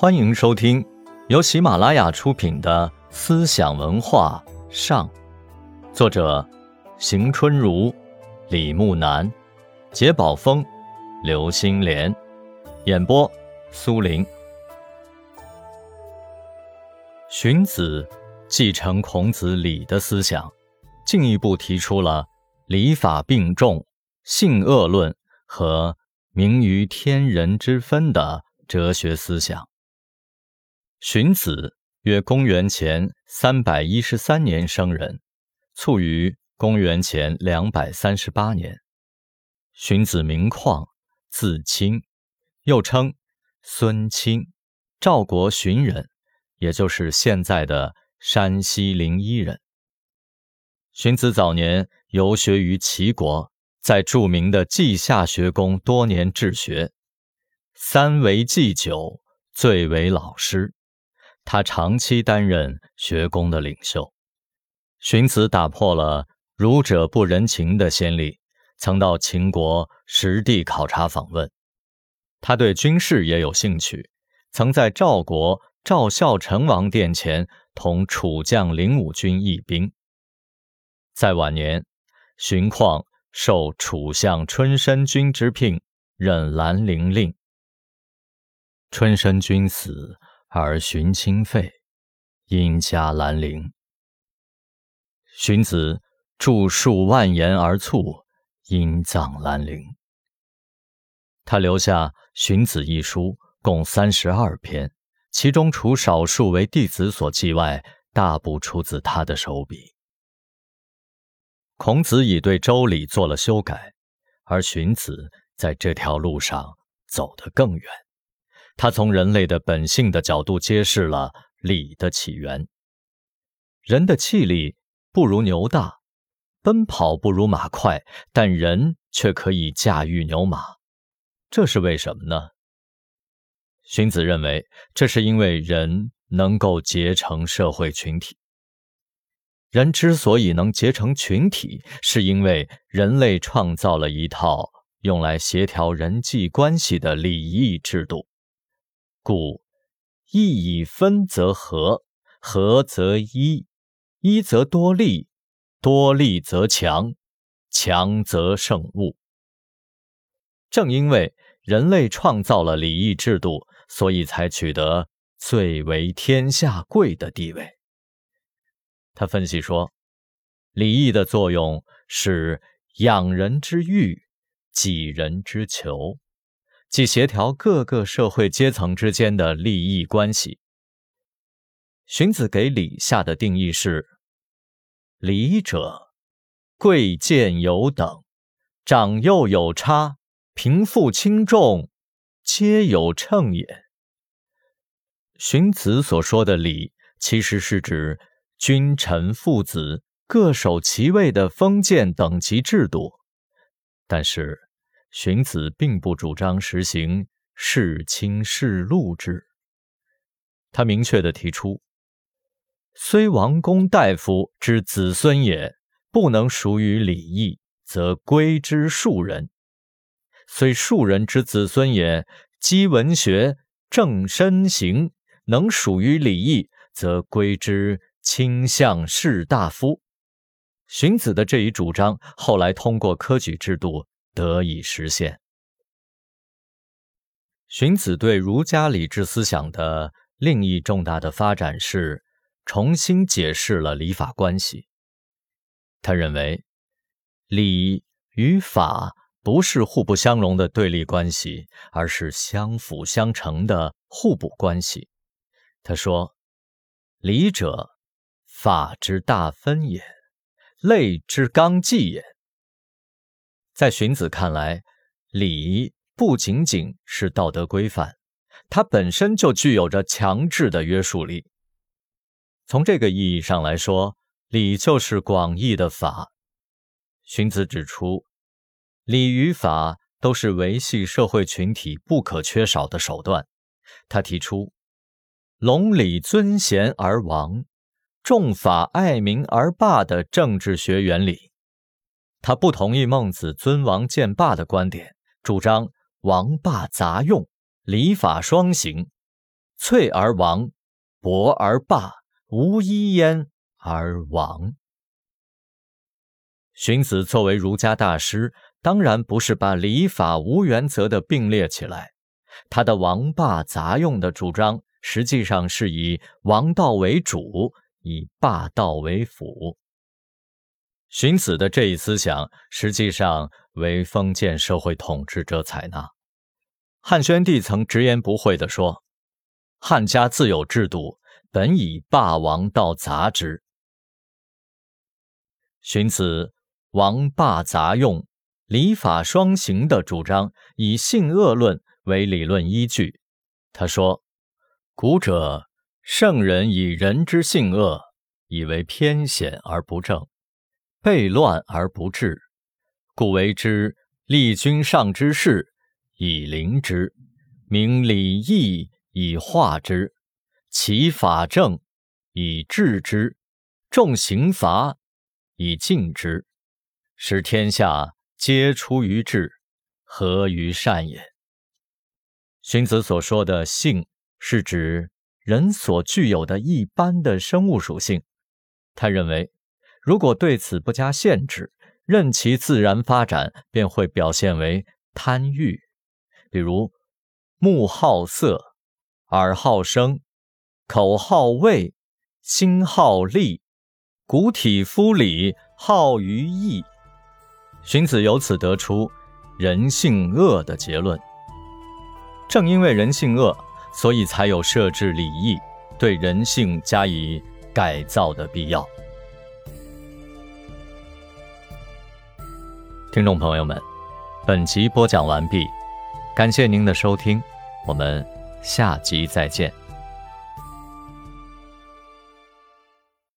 欢迎收听由喜马拉雅出品的《思想文化上》，作者邢春如、李木南、杰宝峰、刘星莲，演播苏林。荀子继承孔子礼的思想，进一步提出了礼法并重、性恶论和明于天人之分的哲学思想。荀子约公元前三百一十三年生人，卒于公元前两百三十八年。荀子名旷，字卿，又称孙卿，赵国荀人，也就是现在的山西临沂人。荀子早年游学于齐国，在著名的稷下学宫多年治学，三为祭酒，最为老师。他长期担任学宫的领袖。荀子打破了儒者不人情的先例，曾到秦国实地考察访问。他对军事也有兴趣，曾在赵国赵孝成王殿前同楚将领五军议兵。在晚年，荀况受楚相春申君之聘，任兰陵令。春申君死。而荀卿废，因加兰陵。荀子著数万言而卒，因葬兰陵。他留下《荀子》一书，共三十二篇，其中除少数为弟子所记外，大部出自他的手笔。孔子已对《周礼》做了修改，而荀子在这条路上走得更远。他从人类的本性的角度揭示了礼的起源。人的气力不如牛大，奔跑不如马快，但人却可以驾驭牛马，这是为什么呢？荀子认为，这是因为人能够结成社会群体。人之所以能结成群体，是因为人类创造了一套用来协调人际关系的礼义制度。故义以分则合，合则一，一则多利，多利则强，强则胜物。正因为人类创造了礼义制度，所以才取得最为天下贵的地位。他分析说，礼义的作用是养人之欲，济人之求。即协调各个社会阶层之间的利益关系。荀子给礼下的定义是：礼者，贵贱有等，长幼有差，贫富轻重，皆有称也。荀子所说的礼，其实是指君臣父子各守其位的封建等级制度，但是。荀子并不主张实行世卿世禄制，他明确的提出：虽王公大夫之子孙也，不能属于礼义，则归之庶人；虽庶人之子孙也，积文学、正身行，能属于礼义，则归之卿相士大夫。荀子的这一主张，后来通过科举制度。得以实现。荀子对儒家礼制思想的另一重大的发展是重新解释了礼法关系。他认为，礼与法不是互不相容的对立关系，而是相辅相成的互补关系。他说：“礼者，法之大分也，类之纲纪也。”在荀子看来，礼不仅仅是道德规范，它本身就具有着强制的约束力。从这个意义上来说，礼就是广义的法。荀子指出，礼与法都是维系社会群体不可缺少的手段。他提出“隆礼尊贤而王，重法爱民而霸”的政治学原理。他不同意孟子尊王见霸的观点，主张王霸杂用，礼法双行。脆而王，薄而霸，无一焉而亡。荀子作为儒家大师，当然不是把礼法无原则的并列起来。他的王霸杂用的主张，实际上是以王道为主，以霸道为辅。荀子的这一思想，实际上为封建社会统治者采纳。汉宣帝曾直言不讳地说：“汉家自有制度，本以霸王道杂之。”荀子。王霸杂用、礼法双行的主张，以性恶论为理论依据。他说：“古者圣人以人之性恶，以为偏显而不正，悖乱而不治，故为之立君上之事，以临之；明礼义以化之，齐法正以治之，重刑罚以禁之。”使天下皆出于治，合于善也。荀子所说的性，是指人所具有的一般的生物属性。他认为，如果对此不加限制，任其自然发展，便会表现为贪欲。比如，目好色，耳好声，口好味，心好利，骨体肤里好于义。荀子由此得出人性恶的结论。正因为人性恶，所以才有设置礼义，对人性加以改造的必要。听众朋友们，本集播讲完毕，感谢您的收听，我们下集再见。